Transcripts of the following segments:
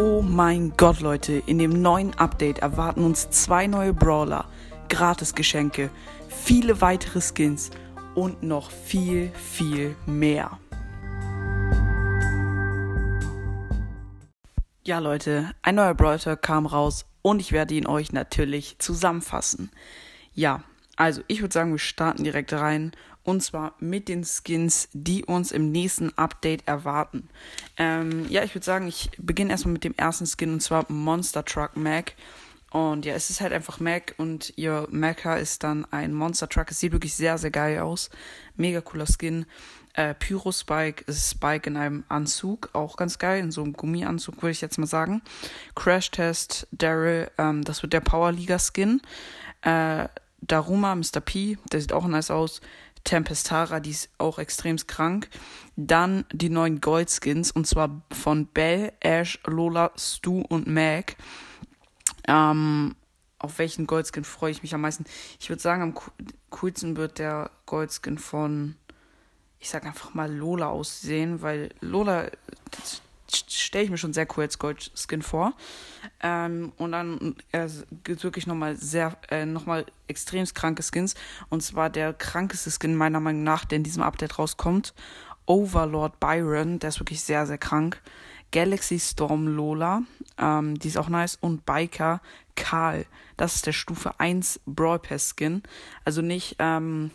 Oh mein Gott, Leute, in dem neuen Update erwarten uns zwei neue Brawler, Gratisgeschenke, viele weitere Skins und noch viel, viel mehr. Ja, Leute, ein neuer Brawler kam raus und ich werde ihn euch natürlich zusammenfassen. Ja, also ich würde sagen, wir starten direkt rein und zwar mit den Skins, die uns im nächsten Update erwarten. Ähm, ja, ich würde sagen, ich beginne erstmal mit dem ersten Skin und zwar Monster Truck Mac. Und ja, es ist halt einfach Mac und ihr Mecha ist dann ein Monster Truck. Es sieht wirklich sehr, sehr geil aus. Mega cooler Skin. Äh, Pyro Spike ist Spike in einem Anzug, auch ganz geil, in so einem Gummianzug würde ich jetzt mal sagen. Crash Test Daryl, ähm, das wird der Power Liga Skin. Äh, Daruma, Mr. P, der sieht auch nice aus. Tempestara, die ist auch extrem krank. Dann die neuen Goldskins und zwar von Belle, Ash, Lola, Stu und Mag. Ähm, auf welchen Goldskin freue ich mich am meisten? Ich würde sagen, am coolsten wird der Goldskin von, ich sag einfach mal Lola aussehen, weil Lola stelle ich mir schon sehr cool als Goldskin vor. Ähm, und dann äh, gibt es wirklich nochmal sehr, äh, nochmal extrem kranke Skins. Und zwar der krankeste Skin meiner Meinung nach, der in diesem Update rauskommt. Overlord Byron, der ist wirklich sehr, sehr krank. Galaxy Storm Lola, ähm, die ist auch nice. Und Biker Karl, das ist der Stufe 1 Brawl Pass Skin. Also nicht, ähm,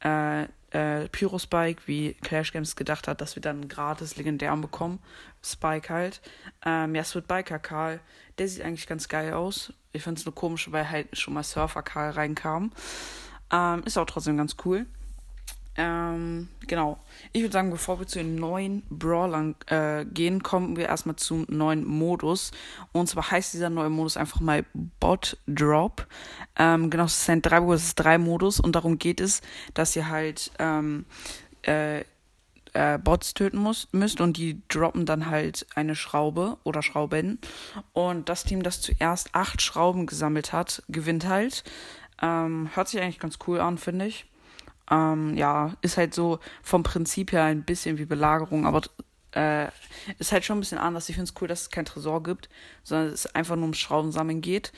äh, äh, Pyro-Spike, wie Clash Games gedacht hat, dass wir dann gratis legendären bekommen. Spike halt. Ähm, ja, es wird Biker Karl. Der sieht eigentlich ganz geil aus. Ich finde es nur komisch, weil halt schon mal Surfer Karl reinkam. Ähm, ist auch trotzdem ganz cool. Ähm, genau. Ich würde sagen, bevor wir zu den neuen Brawlern äh, gehen, kommen wir erstmal zum neuen Modus. Und zwar heißt dieser neue Modus einfach mal Bot Drop. Ähm, genau, es sind drei, es ist drei Modus und darum geht es, dass ihr halt ähm, äh, äh, Bots töten muss, müsst und die droppen dann halt eine Schraube oder Schrauben. Und das Team, das zuerst acht Schrauben gesammelt hat, gewinnt halt. Ähm, hört sich eigentlich ganz cool an, finde ich. Ähm, ja, ist halt so vom Prinzip her ein bisschen wie Belagerung, aber äh, ist halt schon ein bisschen anders. Ich finde es cool, dass es kein Tresor gibt, sondern es einfach nur ums Schraubensammeln geht.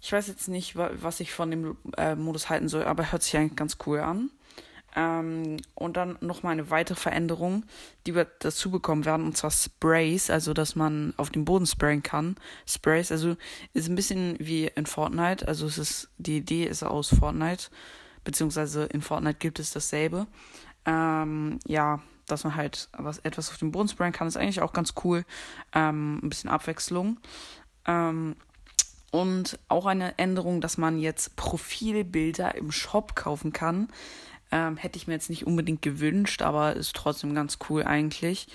Ich weiß jetzt nicht, was ich von dem äh, Modus halten soll, aber hört sich eigentlich ganz cool an. Ähm, und dann nochmal eine weitere Veränderung, die wir dazu bekommen werden, und zwar Sprays, also dass man auf den Boden sprayen kann. Sprays, also ist ein bisschen wie in Fortnite, also es ist, die Idee ist aus Fortnite beziehungsweise in Fortnite gibt es dasselbe. Ähm, ja, dass man halt was, etwas auf den Boden sprayen kann, ist eigentlich auch ganz cool. Ähm, ein bisschen Abwechslung. Ähm, und auch eine Änderung, dass man jetzt Profilbilder im Shop kaufen kann. Ähm, hätte ich mir jetzt nicht unbedingt gewünscht, aber ist trotzdem ganz cool eigentlich.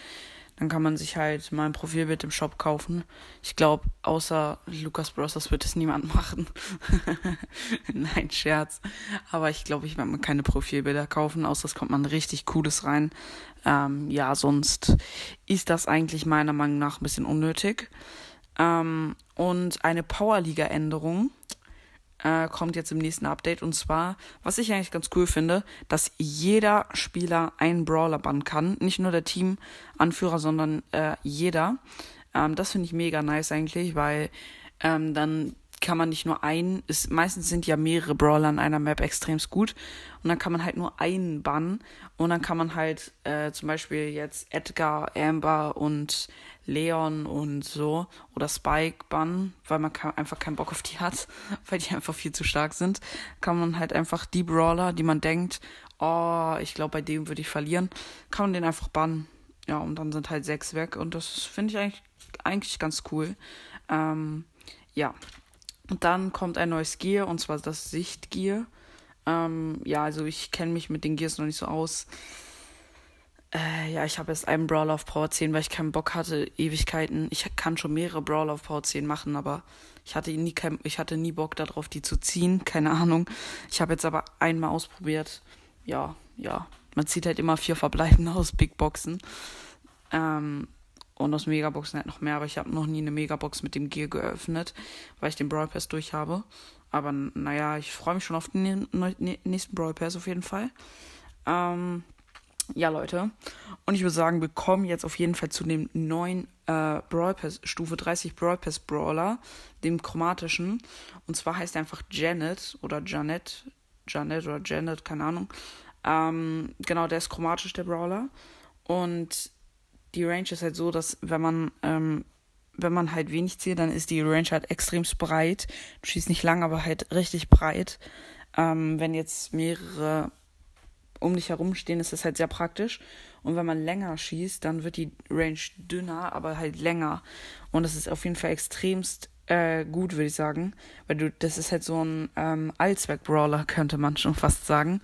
Dann kann man sich halt mal ein Profilbild im Shop kaufen. Ich glaube, außer Lucas Bros. das wird es niemand machen. Nein, Scherz. Aber ich glaube, ich werde mir keine Profilbilder kaufen, außer es kommt man richtig Cooles rein. Ähm, ja, sonst ist das eigentlich meiner Meinung nach ein bisschen unnötig. Ähm, und eine Powerliga-Änderung äh, kommt jetzt im nächsten Update. Und zwar, was ich eigentlich ganz cool finde, dass jeder Spieler einen Brawler bannen kann. Nicht nur der Teamanführer, sondern äh, jeder. Ähm, das finde ich mega nice eigentlich, weil ähm, dann kann man nicht nur einen, ist, meistens sind ja mehrere Brawler in einer Map extrem gut. Und dann kann man halt nur einen bannen. Und dann kann man halt äh, zum Beispiel jetzt Edgar, Amber und Leon und so oder Spike bannen, weil man einfach keinen Bock auf die hat, weil die einfach viel zu stark sind, kann man halt einfach die Brawler, die man denkt, oh, ich glaube, bei dem würde ich verlieren, kann man den einfach bannen. Ja, und dann sind halt sechs weg. Und das finde ich eigentlich, eigentlich ganz cool. Ähm, ja, und dann kommt ein neues Gear, und zwar das Sichtgear. Ähm, ja, also ich kenne mich mit den Gears noch nicht so aus. Äh, ja, ich habe jetzt einen Brawler auf Power 10, weil ich keinen Bock hatte, Ewigkeiten. Ich kann schon mehrere Brawler auf Power 10 machen, aber ich hatte nie, kein, ich hatte nie Bock darauf, die zu ziehen. Keine Ahnung. Ich habe jetzt aber einmal ausprobiert. Ja, ja. Man zieht halt immer vier Verbleibende aus Big Boxen. Ähm, und aus Megaboxen halt noch mehr, aber ich habe noch nie eine Megabox mit dem Gear geöffnet, weil ich den Brawl Pass durch habe. Aber naja, ich freue mich schon auf den nächsten Brawl Pass auf jeden Fall. Ähm, ja, Leute. Und ich würde sagen, wir kommen jetzt auf jeden Fall zu dem neuen äh, Brawl Pass, Stufe 30 Brawl Pass Brawler, dem chromatischen. Und zwar heißt er einfach Janet oder Janet, Janet oder Janet, keine Ahnung. Ähm, genau, der ist chromatisch, der Brawler. Und die Range ist halt so, dass wenn man, ähm, wenn man halt wenig zielt, dann ist die Range halt extremst breit. Du schießt nicht lang, aber halt richtig breit. Ähm, wenn jetzt mehrere um dich herum stehen, ist das halt sehr praktisch. Und wenn man länger schießt, dann wird die Range dünner, aber halt länger. Und das ist auf jeden Fall extremst äh, gut, würde ich sagen. Weil du, das ist halt so ein ähm, Allzweck-Brawler, könnte man schon fast sagen.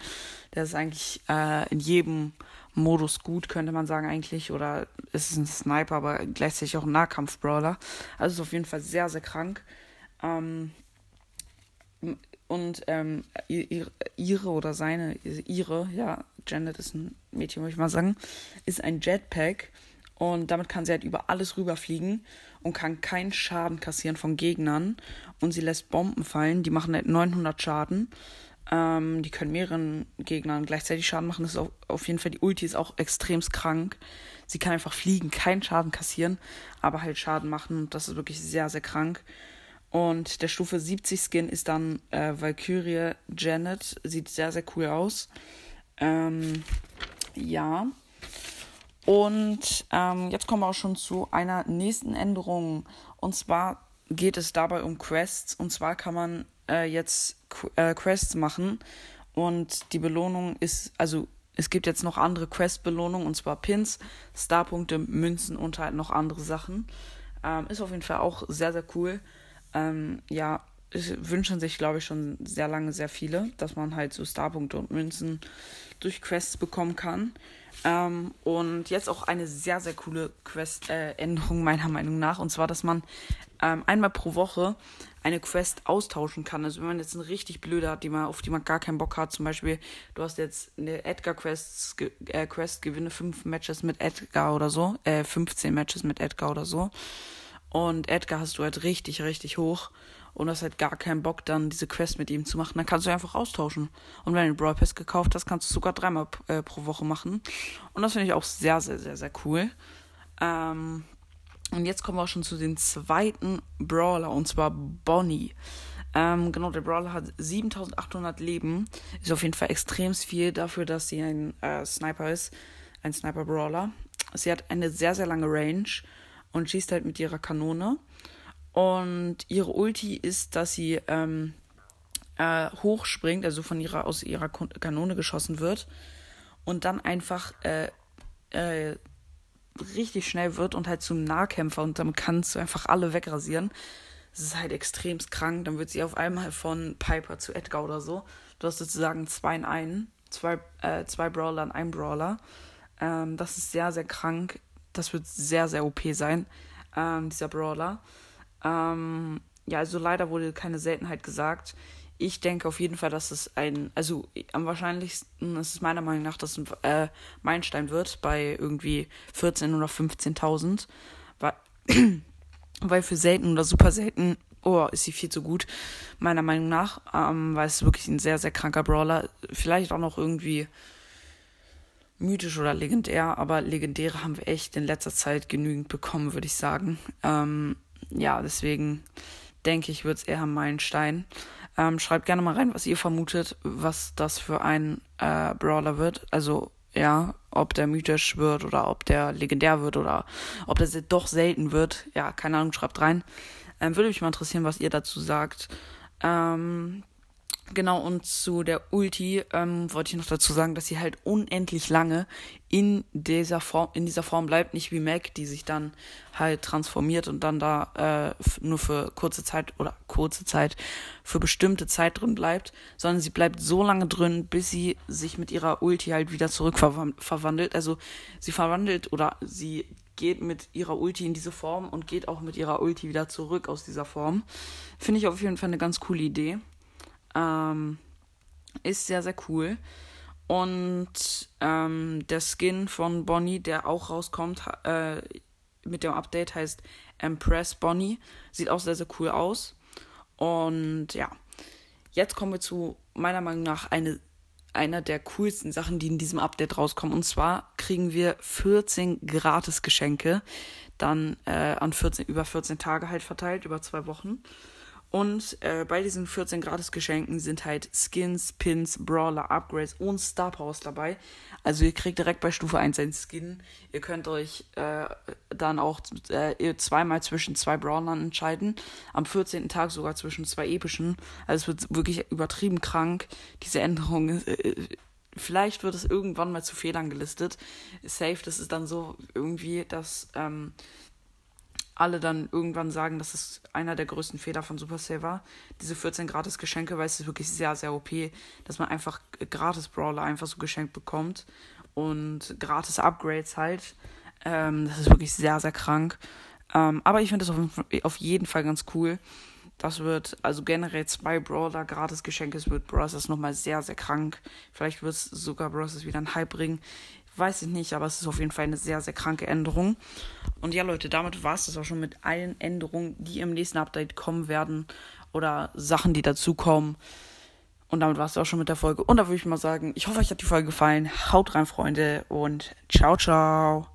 Der ist eigentlich äh, in jedem Modus gut, könnte man sagen eigentlich. Oder ist es ein Sniper, aber gleichzeitig auch ein Nahkampf-Brawler. Also ist auf jeden Fall sehr, sehr krank. Ähm, und ähm, ihre oder seine, ihre, ja, Janet ist ein Mädchen, würde ich mal sagen, ist ein Jetpack und damit kann sie halt über alles rüberfliegen und kann keinen Schaden kassieren von Gegnern und sie lässt Bomben fallen, die machen halt 900 Schaden. Ähm, die können mehreren Gegnern gleichzeitig Schaden machen. Das ist auf, auf jeden Fall, die Ulti ist auch extremst krank. Sie kann einfach fliegen, keinen Schaden kassieren, aber halt Schaden machen und das ist wirklich sehr, sehr krank. Und der Stufe 70 Skin ist dann äh, Valkyrie Janet. Sieht sehr, sehr cool aus. Ähm, ja. Und ähm, jetzt kommen wir auch schon zu einer nächsten Änderung. Und zwar geht es dabei um Quests. Und zwar kann man äh, jetzt äh, Quests machen. Und die Belohnung ist, also es gibt jetzt noch andere Quest-Belohnungen. Und zwar Pins, Starpunkte, Münzen und halt noch andere Sachen. Ähm, ist auf jeden Fall auch sehr, sehr cool ähm, ja, wünschen sich, glaube ich, schon sehr lange sehr viele, dass man halt so Starpunkte und Münzen durch Quests bekommen kann. Ähm, und jetzt auch eine sehr, sehr coole Quest-Änderung äh, meiner Meinung nach. Und zwar, dass man ähm, einmal pro Woche eine Quest austauschen kann. Also wenn man jetzt eine richtig blöde hat, die man, auf die man gar keinen Bock hat, zum Beispiel, du hast jetzt eine Edgar-Quest, äh, Quest, gewinne 5 Matches mit Edgar oder so, äh, 15 Matches mit Edgar oder so. Und Edgar hast du halt richtig, richtig hoch. Und hast halt gar keinen Bock, dann diese Quest mit ihm zu machen. Dann kannst du einfach austauschen. Und wenn du Brawl Pass gekauft hast, kannst du sogar dreimal äh, pro Woche machen. Und das finde ich auch sehr, sehr, sehr, sehr cool. Ähm, und jetzt kommen wir auch schon zu dem zweiten Brawler, und zwar Bonnie. Ähm, genau, der Brawler hat 7800 Leben. Ist auf jeden Fall extrem viel dafür, dass sie ein äh, Sniper ist. Ein Sniper-Brawler. Sie hat eine sehr, sehr lange Range und schießt halt mit ihrer Kanone. Und ihre Ulti ist, dass sie ähm, äh, hochspringt, also von ihrer aus ihrer Kanone geschossen wird und dann einfach äh, äh, richtig schnell wird und halt zum Nahkämpfer und damit kannst du einfach alle wegrasieren. Das ist halt extrem krank. Dann wird sie auf einmal von Piper zu Edgar oder so. Du hast sozusagen zwei in einen, zwei, äh, zwei Brawler in einem Brawler. Ähm, das ist sehr, sehr krank das wird sehr, sehr OP sein, ähm, dieser Brawler. Ähm, ja, also leider wurde keine Seltenheit gesagt. Ich denke auf jeden Fall, dass es ein, also am wahrscheinlichsten ist es meiner Meinung nach, dass es ein äh, Meilenstein wird bei irgendwie 14.000 oder 15.000. Weil, weil für selten oder super selten, oh, ist sie viel zu gut, meiner Meinung nach. Ähm, weil es wirklich ein sehr, sehr kranker Brawler. Vielleicht auch noch irgendwie mythisch oder legendär, aber legendäre haben wir echt in letzter Zeit genügend bekommen, würde ich sagen. Ähm, ja, deswegen denke ich, wird es eher ein Meilenstein. Ähm, schreibt gerne mal rein, was ihr vermutet, was das für ein äh, Brawler wird. Also, ja, ob der mythisch wird oder ob der legendär wird oder ob der doch selten wird. Ja, keine Ahnung, schreibt rein. Ähm, würde mich mal interessieren, was ihr dazu sagt. Ähm, Genau, und zu der Ulti ähm, wollte ich noch dazu sagen, dass sie halt unendlich lange in dieser Form, in dieser Form bleibt, nicht wie Mac, die sich dann halt transformiert und dann da äh, nur für kurze Zeit oder kurze Zeit für bestimmte Zeit drin bleibt, sondern sie bleibt so lange drin, bis sie sich mit ihrer Ulti halt wieder zurück verwandelt. Also sie verwandelt oder sie geht mit ihrer Ulti in diese Form und geht auch mit ihrer Ulti wieder zurück aus dieser Form. Finde ich auf jeden Fall eine ganz coole Idee. Ähm, ist sehr, sehr cool. Und ähm, der Skin von Bonnie, der auch rauskommt, äh, mit dem Update heißt Empress Bonnie. Sieht auch sehr, sehr cool aus. Und ja, jetzt kommen wir zu meiner Meinung nach eine, einer der coolsten Sachen, die in diesem Update rauskommen. Und zwar kriegen wir 14 Gratis-Geschenke, dann äh, an 14, über 14 Tage halt verteilt, über zwei Wochen. Und äh, bei diesen 14 Gratis-Geschenken sind halt Skins, Pins, Brawler, Upgrades und Star Powers dabei. Also ihr kriegt direkt bei Stufe 1 einen Skin. Ihr könnt euch äh, dann auch äh, zweimal zwischen zwei Brawlern entscheiden. Am 14. Tag sogar zwischen zwei epischen. Also es wird wirklich übertrieben krank. Diese Änderung äh, vielleicht wird es irgendwann mal zu Fehlern gelistet. Safe, das ist dann so irgendwie, dass ähm, alle dann irgendwann sagen, dass es einer der größten Fehler von Supercell war. Diese 14 gratis Geschenke, weil es ist wirklich sehr, sehr OP, dass man einfach gratis Brawler einfach so geschenkt bekommt und gratis Upgrades halt. Ähm, das ist wirklich sehr, sehr krank. Ähm, aber ich finde das auf, auf, jeden Fall ganz cool. Das wird also generell zwei Brawler gratis Geschenke. Es wird Bros. nochmal sehr, sehr krank. Vielleicht wird es sogar Bros. wieder einen Hype bringen. Weiß ich nicht, aber es ist auf jeden Fall eine sehr, sehr kranke Änderung. Und ja, Leute, damit war es das auch schon mit allen Änderungen, die im nächsten Update kommen werden. Oder Sachen, die dazukommen. Und damit war es auch schon mit der Folge. Und da würde ich mal sagen, ich hoffe, euch hat die Folge gefallen. Haut rein, Freunde. Und ciao, ciao.